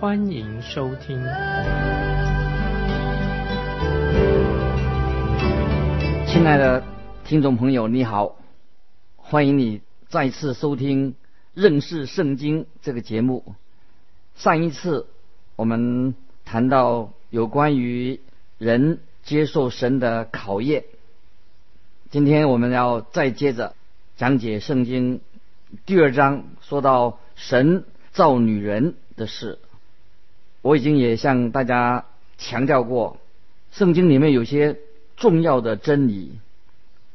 欢迎收听。亲爱的听众朋友，你好，欢迎你再次收听。认识圣经这个节目，上一次我们谈到有关于人接受神的考验，今天我们要再接着讲解圣经第二章，说到神造女人的事。我已经也向大家强调过，圣经里面有些重要的真理，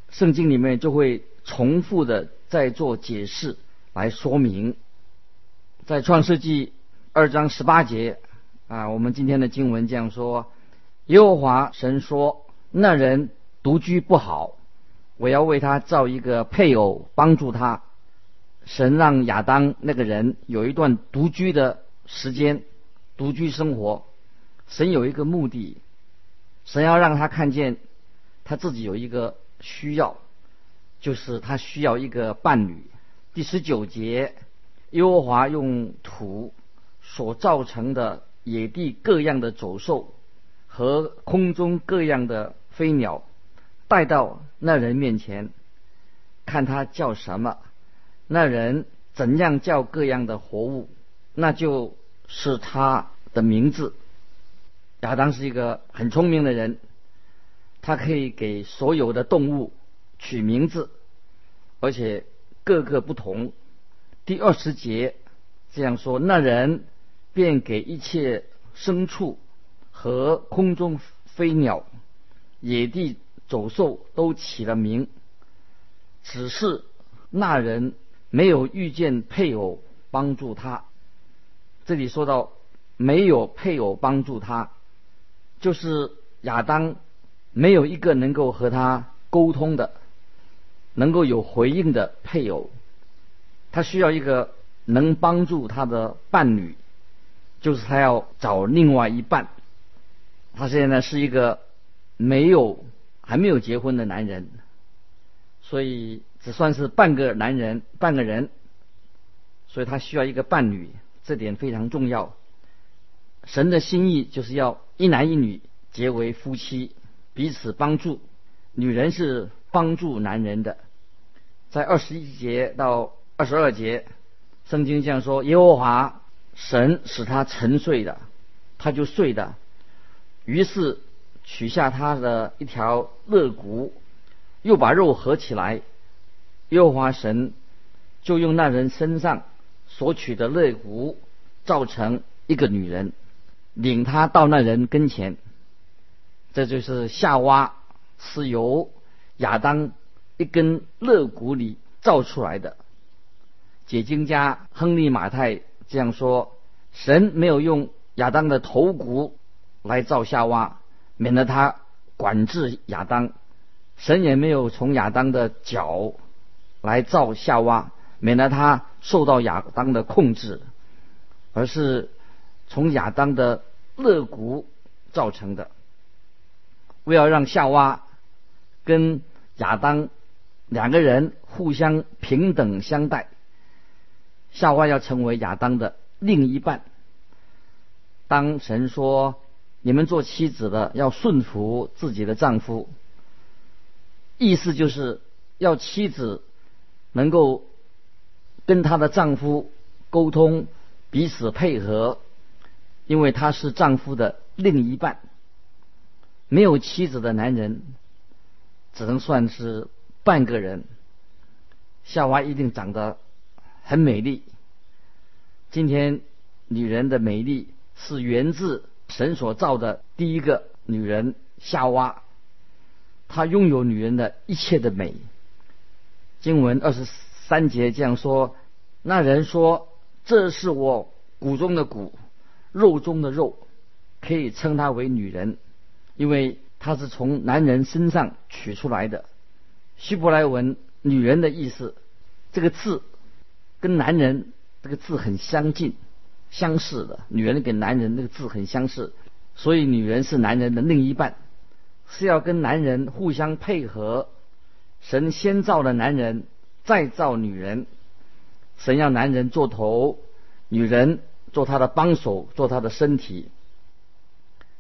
圣经里面就会重复的在做解释。来说明，在创世纪二章十八节啊，我们今天的经文这样说：耶和华神说，那人独居不好，我要为他造一个配偶帮助他。神让亚当那个人有一段独居的时间，独居生活。神有一个目的，神要让他看见他自己有一个需要，就是他需要一个伴侣。第十九节，耶和华用土所造成的野地各样的走兽和空中各样的飞鸟带到那人面前，看他叫什么，那人怎样叫各样的活物，那就是他的名字。亚当是一个很聪明的人，他可以给所有的动物取名字，而且。各个不同。第二十节这样说：那人便给一切牲畜和空中飞鸟、野地走兽都起了名，只是那人没有遇见配偶帮助他。这里说到没有配偶帮助他，就是亚当没有一个能够和他沟通的。能够有回应的配偶，他需要一个能帮助他的伴侣，就是他要找另外一半。他现在是一个没有还没有结婚的男人，所以只算是半个男人半个人，所以他需要一个伴侣，这点非常重要。神的心意就是要一男一女结为夫妻，彼此帮助。女人是。帮助男人的，在二十一节到二十二节，圣经这样说：耶和华神使他沉睡的，他就睡的。于是取下他的一条肋骨，又把肉合起来。耶和华神就用那人身上所取的肋骨造成一个女人，领他到那人跟前。这就是夏娃是由。亚当一根肋骨里造出来的，解经家亨利马太这样说：神没有用亚当的头骨来造夏娃，免得他管制亚当；神也没有从亚当的脚来造夏娃，免得他受到亚当的控制，而是从亚当的肋骨造成的，为了让夏娃。跟亚当两个人互相平等相待，夏娃要成为亚当的另一半。当神说你们做妻子的要顺服自己的丈夫，意思就是要妻子能够跟她的丈夫沟通，彼此配合，因为他是丈夫的另一半。没有妻子的男人。只能算是半个人。夏娃一定长得很美丽。今天女人的美丽是源自神所造的第一个女人夏娃，她拥有女人的一切的美。经文二十四三节这样说：那人说：“这是我骨中的骨，肉中的肉。”可以称她为女人，因为她是从男人身上取出来的。希伯来文“女人”的意思，这个字跟男人这个字很相近、相似的。女人跟男人那个字很相似，所以女人是男人的另一半，是要跟男人互相配合。神先造了男人，再造女人。神要男人做头，女人做他的帮手，做他的身体。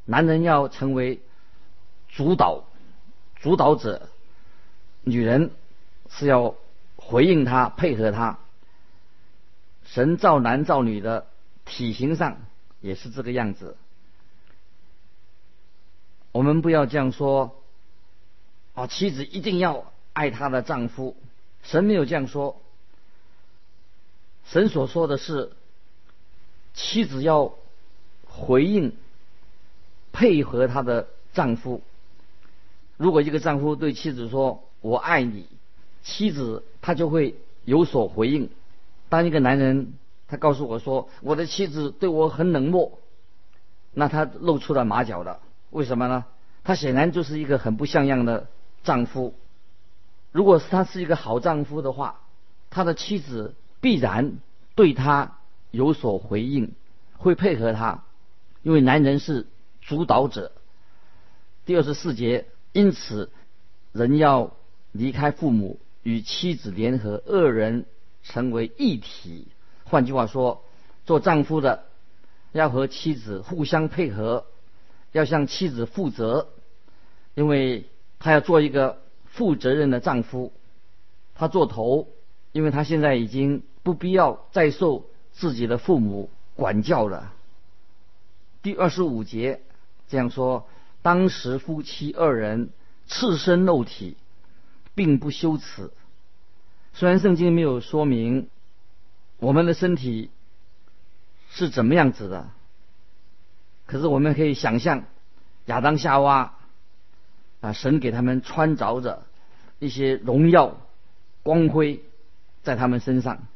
男人要成为主导、主导者，女人是要回应他、配合他。神造男造女的体型上也是这个样子。我们不要这样说，啊，妻子一定要。爱她的丈夫，神没有这样说。神所说的是，妻子要回应、配合她的丈夫。如果一个丈夫对妻子说“我爱你”，妻子她就会有所回应。当一个男人他告诉我说“我的妻子对我很冷漠”，那他露出了马脚了。为什么呢？他显然就是一个很不像样的丈夫。如果是他是一个好丈夫的话，他的妻子必然对他有所回应，会配合他，因为男人是主导者。第二十四节，因此人要离开父母，与妻子联合，二人成为一体。换句话说，做丈夫的要和妻子互相配合，要向妻子负责，因为他要做一个。负责任的丈夫，他做头，因为他现在已经不必要再受自己的父母管教了。第二十五节这样说：当时夫妻二人赤身露体，并不羞耻。虽然圣经没有说明我们的身体是怎么样子的，可是我们可以想象亚当夏娃。啊！神给他们穿着着一些荣耀、光辉在他们身上，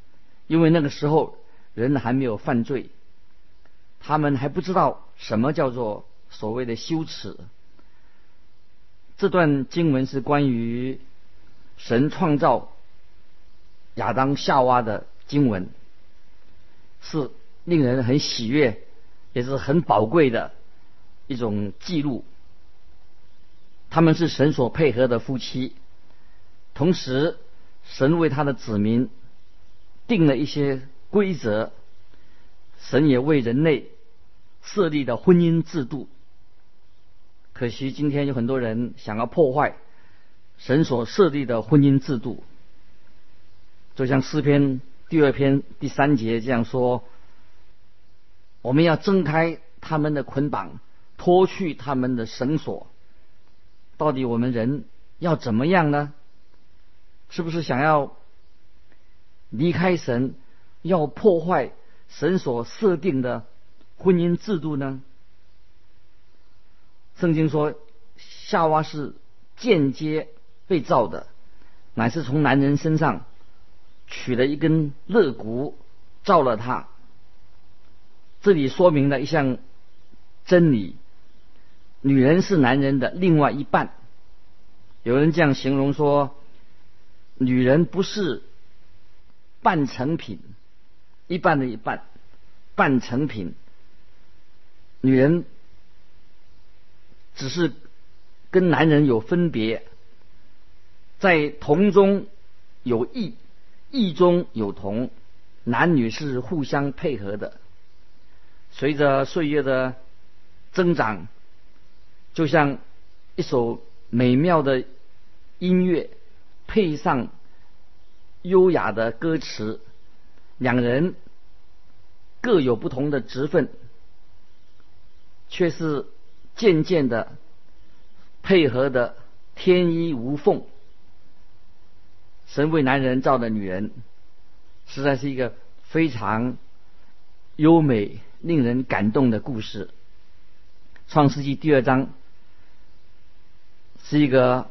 因为那个时候人还没有犯罪，他们还不知道什么叫做所谓的羞耻。这段经文是关于神创造亚当夏娃的经文，是令人很喜悦，也是很宝贵的一种记录。他们是神所配合的夫妻，同时，神为他的子民定了一些规则，神也为人类设立的婚姻制度。可惜今天有很多人想要破坏神所设立的婚姻制度，就像诗篇第二篇第三节这样说：“我们要挣开他们的捆绑，脱去他们的绳索。”到底我们人要怎么样呢？是不是想要离开神，要破坏神所设定的婚姻制度呢？圣经说，夏娃是间接被造的，乃是从男人身上取了一根肋骨造了他。这里说明了一项真理。女人是男人的另外一半。有人这样形容说：女人不是半成品，一半的一半，半成品。女人只是跟男人有分别，在同中有异，异中有同，男女是互相配合的。随着岁月的增长。就像一首美妙的音乐，配上优雅的歌词，两人各有不同的职分，却是渐渐的配合的天衣无缝。神为男人造的女人，实在是一个非常优美、令人感动的故事。创世纪第二章。是一个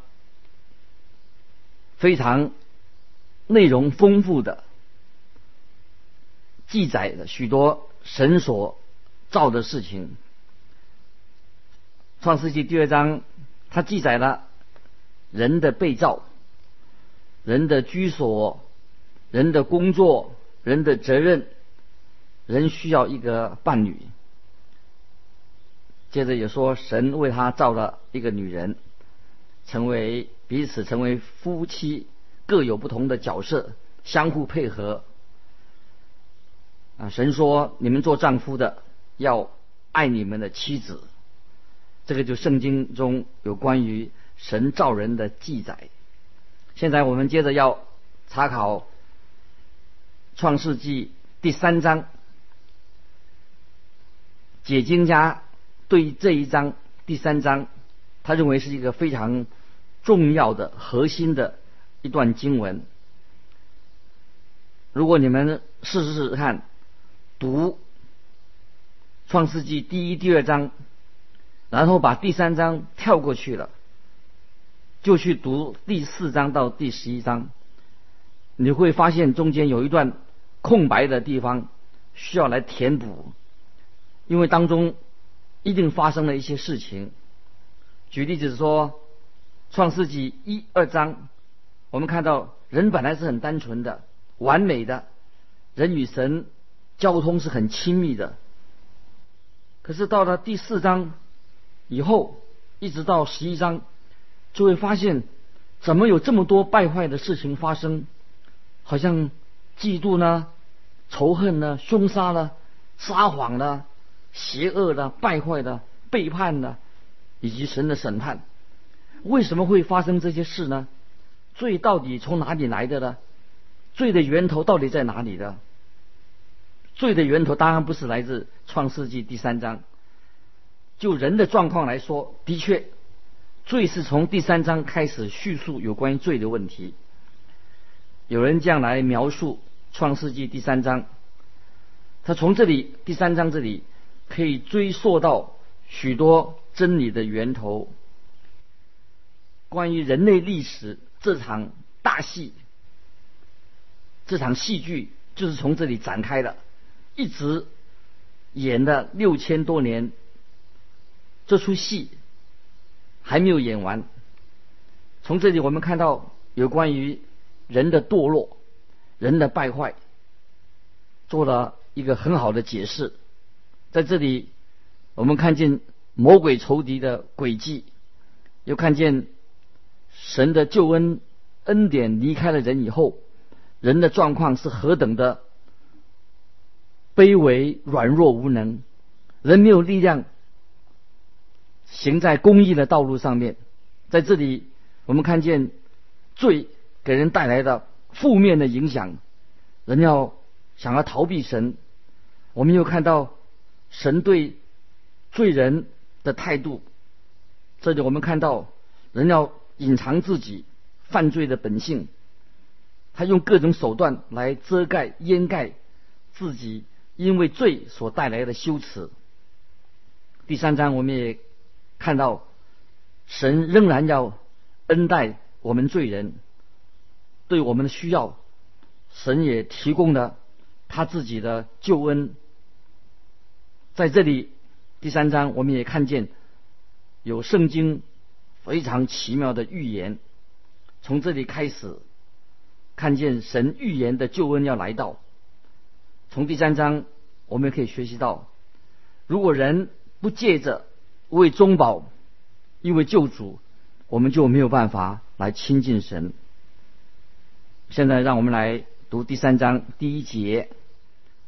非常内容丰富的记载的许多神所造的事情。创世纪第二章，它记载了人的被造、人的居所、人的工作、人的责任，人需要一个伴侣。接着也说，神为他造了一个女人，成为彼此成为夫妻，各有不同的角色，相互配合。啊，神说：“你们做丈夫的要爱你们的妻子。”这个就圣经中有关于神造人的记载。现在我们接着要查考创世纪第三章，解经家。对这一章第三章，他认为是一个非常重要的核心的一段经文。如果你们试试看，读创世纪第一、第二章，然后把第三章跳过去了，就去读第四章到第十一章，你会发现中间有一段空白的地方需要来填补，因为当中。一定发生了一些事情。举例子说，《创世纪》一二章，我们看到人本来是很单纯的、完美的，人与神交通是很亲密的。可是到了第四章以后，一直到十一章，就会发现怎么有这么多败坏的事情发生？好像嫉妒呢、仇恨呢、凶杀呢、撒谎呢。邪恶的、败坏的、背叛的，以及神的审判，为什么会发生这些事呢？罪到底从哪里来的呢？罪的源头到底在哪里的？罪的源头当然不是来自创世纪第三章。就人的状况来说，的确，罪是从第三章开始叙述有关于罪的问题。有人这样来描述创世纪第三章，他从这里第三章这里。可以追溯到许多真理的源头。关于人类历史这场大戏，这场戏剧就是从这里展开的，一直演了六千多年。这出戏还没有演完。从这里我们看到有关于人的堕落、人的败坏，做了一个很好的解释。在这里，我们看见魔鬼仇敌的诡计，又看见神的救恩恩典离开了人以后，人的状况是何等的卑微、软弱、无能，人没有力量行在公义的道路上面。在这里，我们看见罪给人带来的负面的影响，人要想要逃避神，我们又看到。神对罪人的态度，这里我们看到人要隐藏自己犯罪的本性，他用各种手段来遮盖掩盖自己因为罪所带来的羞耻。第三章我们也看到，神仍然要恩待我们罪人，对我们的需要，神也提供了他自己的救恩。在这里，第三章我们也看见有圣经非常奇妙的预言。从这里开始，看见神预言的救恩要来到。从第三章，我们也可以学习到，如果人不借着为中保、因为救主，我们就没有办法来亲近神。现在，让我们来读第三章第一节，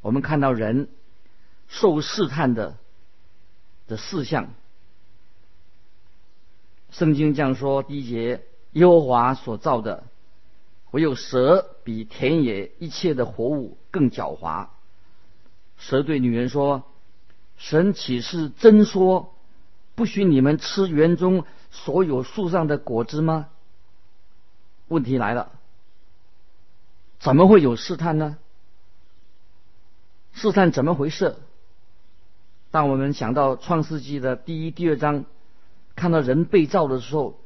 我们看到人。受试探的的事项，圣经这样说：第一节，耶和华所造的，唯有蛇比田野一切的活物更狡猾。蛇对女人说：“神岂是真说，不许你们吃园中所有树上的果子吗？”问题来了，怎么会有试探呢？试探怎么回事？当我们想到创世纪的第一、第二章，看到人被造的时候，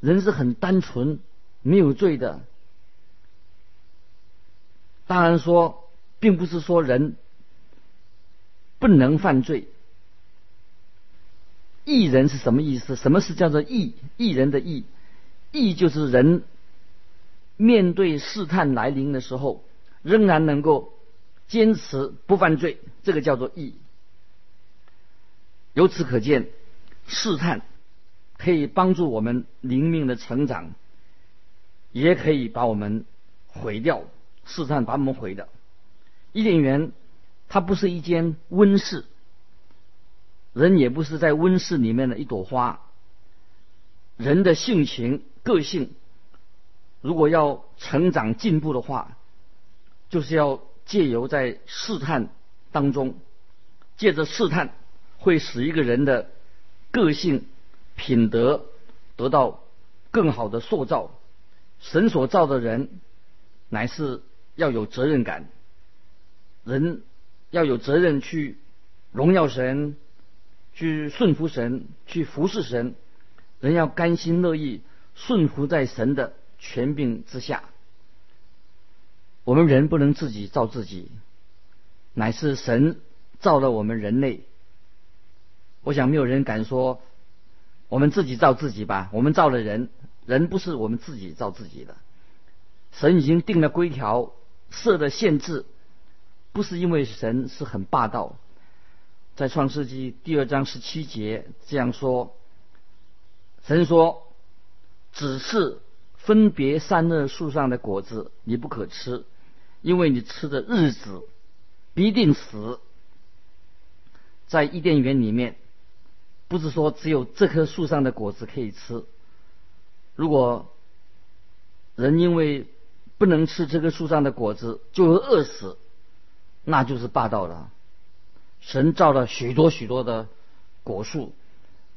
人是很单纯、没有罪的。当然说，并不是说人不能犯罪，艺人是什么意思？什么是叫做艺？艺人的艺，艺就是人面对试探来临的时候，仍然能够坚持不犯罪，这个叫做义。由此可见，试探可以帮助我们灵命的成长，也可以把我们毁掉。试探把我们毁的。伊甸园，它不是一间温室。人也不是在温室里面的一朵花。人的性情、个性，如果要成长进步的话，就是要借由在试探当中，借着试探，会使一个人的个性、品德得到更好的塑造。神所造的人，乃是要有责任感，人要有责任去荣耀神。去顺服神，去服侍神，人要甘心乐意顺服在神的权柄之下。我们人不能自己造自己，乃是神造了我们人类。我想没有人敢说我们自己造自己吧？我们造了人，人不是我们自己造自己的。神已经定了规条，设的限制，不是因为神是很霸道。在创世纪第二章十七节这样说：“神说，只是分别善恶树上的果子你不可吃，因为你吃的日子必定死。”在伊甸园里面，不是说只有这棵树上的果子可以吃。如果人因为不能吃这棵树上的果子就会饿死，那就是霸道了。神造了许多许多的果树，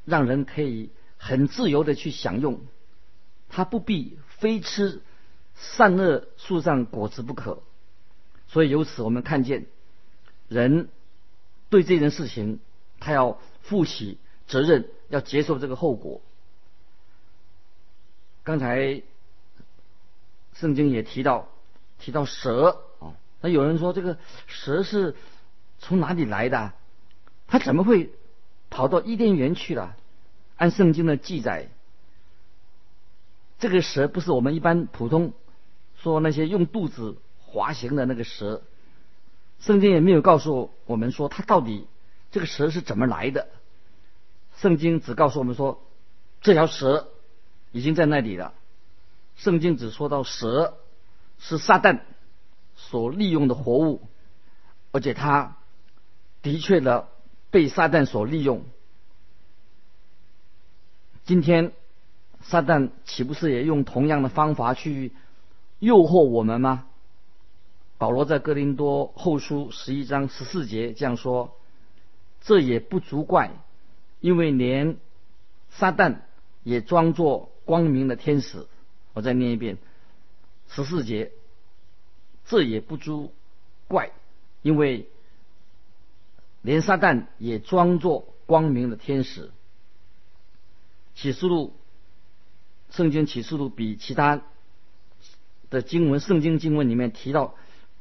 让人可以很自由的去享用，他不必非吃善恶树上果子不可。所以由此我们看见，人对这件事情，他要负起责任，要接受这个后果。刚才圣经也提到提到蛇啊，那有人说这个蛇是。从哪里来的？他怎么会跑到伊甸园去了？按圣经的记载，这个蛇不是我们一般普通说那些用肚子滑行的那个蛇。圣经也没有告诉我们说它到底这个蛇是怎么来的。圣经只告诉我们说这条蛇已经在那里了。圣经只说到蛇是撒旦所利用的活物，而且它。的确的，被撒旦所利用。今天，撒旦岂不是也用同样的方法去诱惑我们吗？保罗在哥林多后书十一章十四节这样说：“这也不足怪，因为连撒旦也装作光明的天使。”我再念一遍十四节：“这也不足怪，因为。”连撒旦也装作光明的天使。启示录，圣经启示录比其他的经文，圣经经文里面提到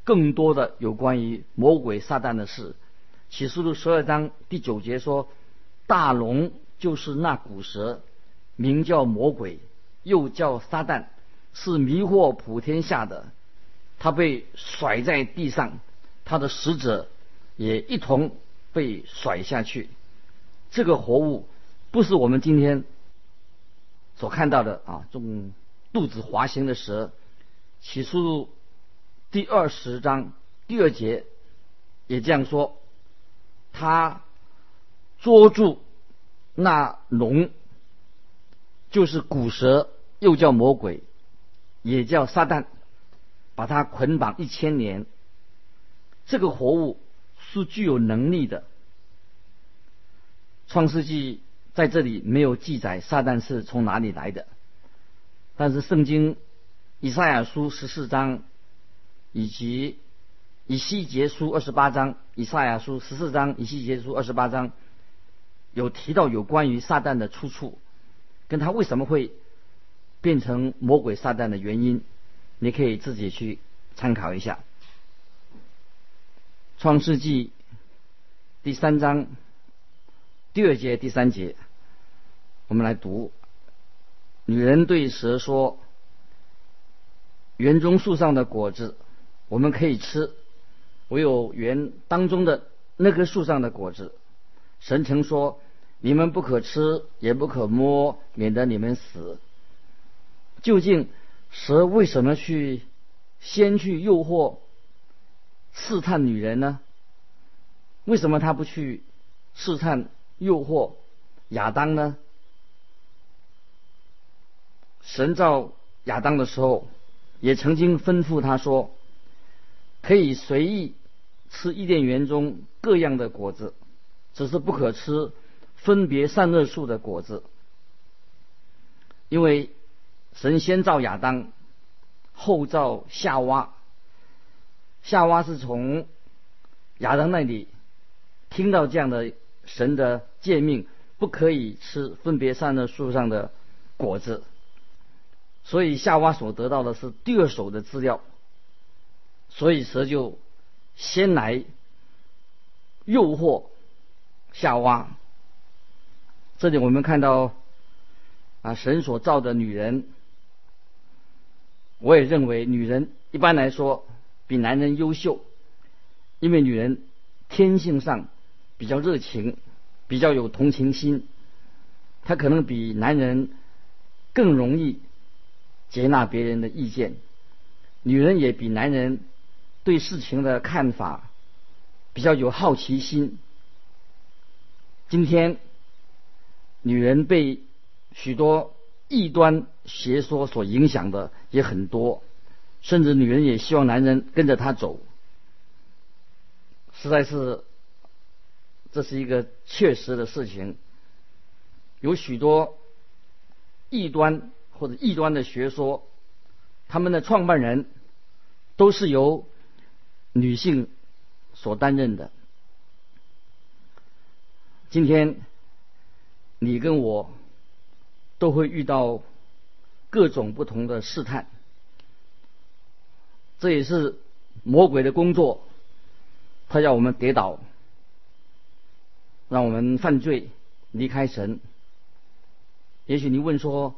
更多的有关于魔鬼撒旦的事。启示录十二章第九节说：“大龙就是那古蛇，名叫魔鬼，又叫撒旦，是迷惑普天下的。他被甩在地上，他的使者也一同。”被甩下去，这个活物不是我们今天所看到的啊，这种肚子滑行的蛇。起初第二十章第二节也这样说，他捉住那龙，就是古蛇，又叫魔鬼，也叫撒旦，把它捆绑一千年。这个活物。是具有能力的。创世纪在这里没有记载撒旦是从哪里来的，但是圣经以赛亚书十四章以及以西结书二十八章，以赛亚书十四章、以西结书二十八章有提到有关于撒旦的出处，跟他为什么会变成魔鬼撒旦的原因，你可以自己去参考一下。创世纪第三章第二节第三节，我们来读：女人对蛇说：“园中树上的果子我们可以吃，唯有园当中的那棵树上的果子，神曾说你们不可吃，也不可摸，免得你们死。”究竟蛇为什么去先去诱惑、试探女人呢？为什么他不去试探、诱惑亚当呢？神造亚当的时候，也曾经吩咐他说：“可以随意吃伊甸园中各样的果子，只是不可吃分别善恶树的果子。”因为神先造亚当，后造夏娃。夏娃是从亚当那里听到这样的神的诫命，不可以吃分别善恶树上的果子。所以夏娃所得到的是第二手的资料，所以蛇就先来诱惑夏娃。这里我们看到啊，神所造的女人，我也认为女人一般来说比男人优秀，因为女人天性上比较热情，比较有同情心，她可能比男人更容易。接纳别人的意见，女人也比男人对事情的看法比较有好奇心。今天，女人被许多异端邪说所影响的也很多，甚至女人也希望男人跟着她走，实在是这是一个确实的事情。有许多异端。或者异端的学说，他们的创办人都是由女性所担任的。今天你跟我都会遇到各种不同的试探，这也是魔鬼的工作，他要我们跌倒，让我们犯罪，离开神。也许你问说。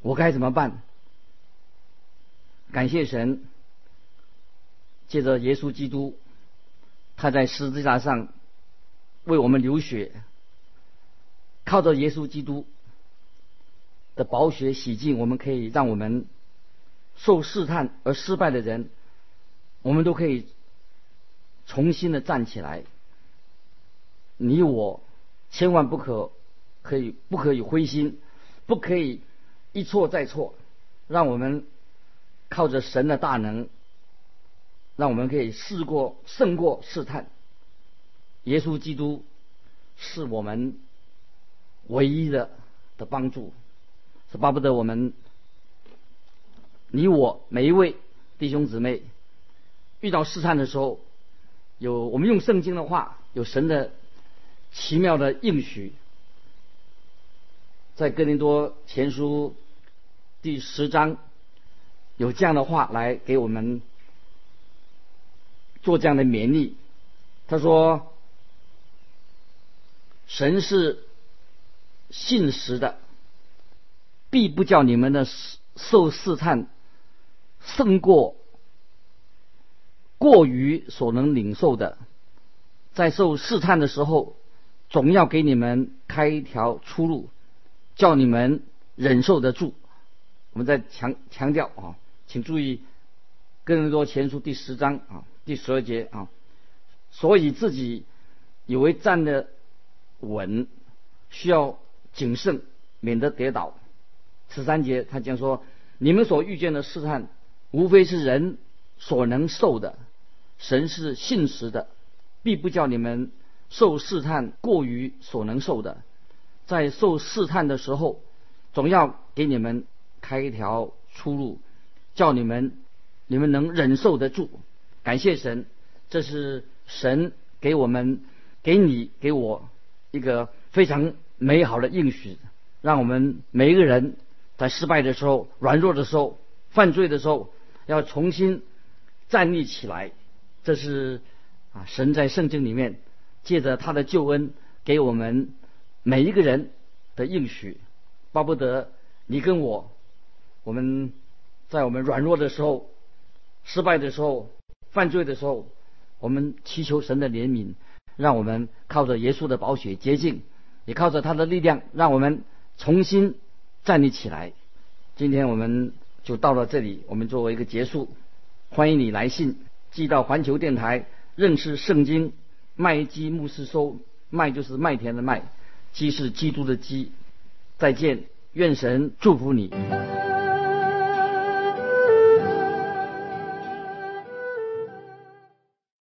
我该怎么办？感谢神，借着耶稣基督，他在十字架上为我们流血，靠着耶稣基督的宝血洗净，我们可以让我们受试探而失败的人，我们都可以重新的站起来。你我千万不可可以不可以灰心，不可以。一错再错，让我们靠着神的大能，让我们可以试过胜过试探。耶稣基督是我们唯一的的帮助，是巴不得我们你我每一位弟兄姊妹遇到试探的时候，有我们用圣经的话，有神的奇妙的应许，在哥林多前书。第十章有这样的话来给我们做这样的勉励。他说：“神是信实的，必不叫你们的受试探胜过过于所能领受的。在受试探的时候，总要给你们开一条出路，叫你们忍受得住。”我们再强强调啊，请注意《更多前书》第十章啊第十二节啊，所以自己以为站的稳，需要谨慎，免得跌倒。十三节他讲说：你们所遇见的试探，无非是人所能受的，神是信实的，必不叫你们受试探过于所能受的。在受试探的时候，总要给你们。开一条出路，叫你们你们能忍受得住。感谢神，这是神给我们、给你、给我一个非常美好的应许，让我们每一个人在失败的时候、软弱的时候、犯罪的时候，要重新站立起来。这是啊，神在圣经里面借着他的救恩，给我们每一个人的应许，巴不得你跟我，我们在我们软弱的时候、失败的时候、犯罪的时候，我们祈求神的怜悯，让我们靠着耶稣的宝血洁净，也靠着他的力量，让我们重新站立起来。今天我们就到了这里，我们作为一个结束，欢迎你来信寄到环球电台认识圣经麦基牧师收，麦就是麦田的麦，基是基督的基。再见，愿神祝福你。